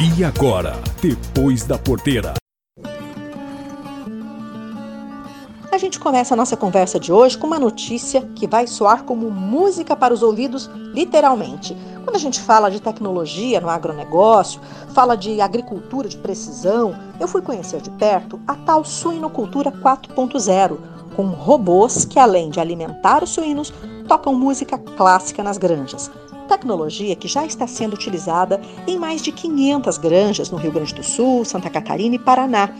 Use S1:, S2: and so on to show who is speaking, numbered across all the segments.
S1: E agora, depois da porteira.
S2: A gente começa a nossa conversa de hoje com uma notícia que vai soar como música para os ouvidos, literalmente. Quando a gente fala de tecnologia no agronegócio, fala de agricultura de precisão, eu fui conhecer de perto a tal suinocultura 4.0, com robôs que, além de alimentar os suínos, tocam música clássica nas granjas. Tecnologia que já está sendo utilizada em mais de 500 granjas no Rio Grande do Sul, Santa Catarina e Paraná.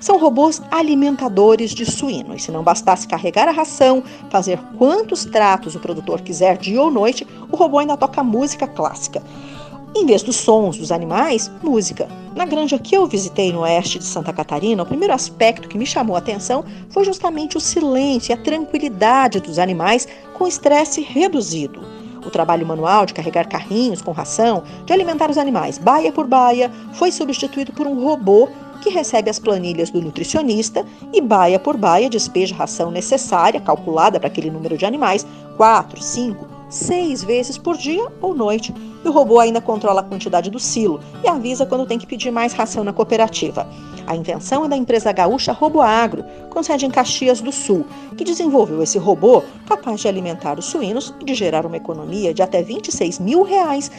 S2: São robôs alimentadores de suínos. Se não bastasse carregar a ração, fazer quantos tratos o produtor quiser dia ou noite, o robô ainda toca música clássica. Em vez dos sons dos animais, música. Na granja que eu visitei no oeste de Santa Catarina, o primeiro aspecto que me chamou a atenção foi justamente o silêncio e a tranquilidade dos animais com estresse reduzido. O trabalho manual de carregar carrinhos com ração, de alimentar os animais baia por baia, foi substituído por um robô que recebe as planilhas do nutricionista e baia por baia despeja a ração necessária, calculada para aquele número de animais, 4, 5, seis vezes por dia ou noite. E o robô ainda controla a quantidade do silo e avisa quando tem que pedir mais ração na cooperativa. A invenção é da empresa gaúcha RoboAgro, com sede em Caxias do Sul, que desenvolveu esse robô capaz de alimentar os suínos e de gerar uma economia de até 26 mil reais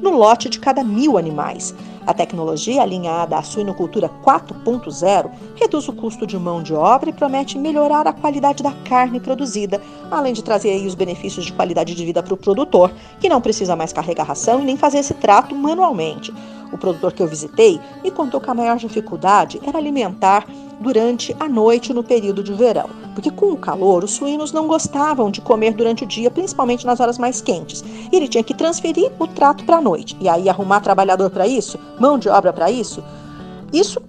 S2: no lote de cada mil animais. A tecnologia alinhada à suinocultura 4.0 reduz o custo de mão de obra e promete melhorar a qualidade da carne produzida, além de trazer os benefícios de qualidade de vida para o produtor, que não precisa mais carregar ração e nem fazer esse trato manualmente. O produtor que eu visitei me contou que a maior dificuldade era alimentar durante a noite no período de verão, porque com o calor os suínos não gostavam de comer durante o dia, principalmente nas horas mais quentes. E ele tinha que transferir o trato para a noite. E aí arrumar trabalhador para isso, mão de obra para isso. Isso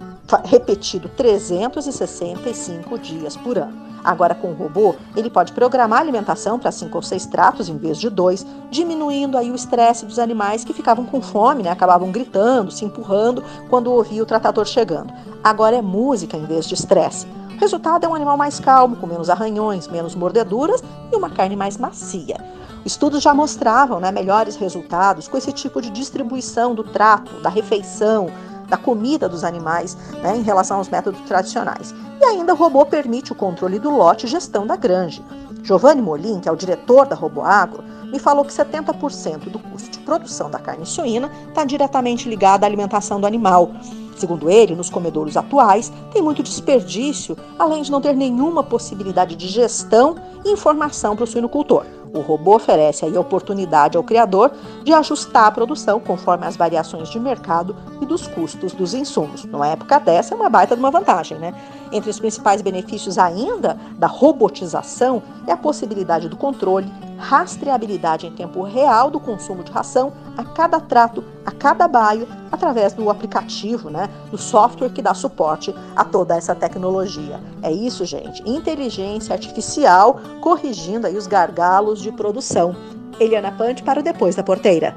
S2: repetido 365 dias por ano. Agora, com o robô, ele pode programar a alimentação para cinco ou seis tratos em vez de dois, diminuindo aí o estresse dos animais que ficavam com fome, né? acabavam gritando, se empurrando quando ouviam o tratador chegando. Agora é música em vez de estresse. O resultado é um animal mais calmo, com menos arranhões, menos mordeduras e uma carne mais macia. Estudos já mostravam né, melhores resultados com esse tipo de distribuição do trato, da refeição, da comida dos animais né, em relação aos métodos tradicionais. E ainda o robô permite o controle do lote e gestão da granja. Giovanni Molin, que é o diretor da RoboAgro, me falou que 70% do custo de produção da carne suína está diretamente ligado à alimentação do animal. Segundo ele, nos comedouros atuais, tem muito desperdício, além de não ter nenhuma possibilidade de gestão e informação para o suinocultor. O robô oferece a oportunidade ao criador de ajustar a produção conforme as variações de mercado e dos custos dos insumos. Numa época dessa, é uma baita de uma vantagem, né? Entre os principais benefícios ainda da robotização é a possibilidade do controle, rastreabilidade em tempo real do consumo de ração a cada trato, a cada baio, através do aplicativo, né, do software que dá suporte a toda essa tecnologia. É isso, gente. Inteligência artificial corrigindo aí os gargalos de produção. Eliana Pante para o Depois da Porteira.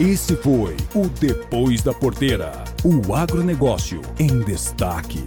S1: Esse foi o Depois da Porteira. O agronegócio em destaque.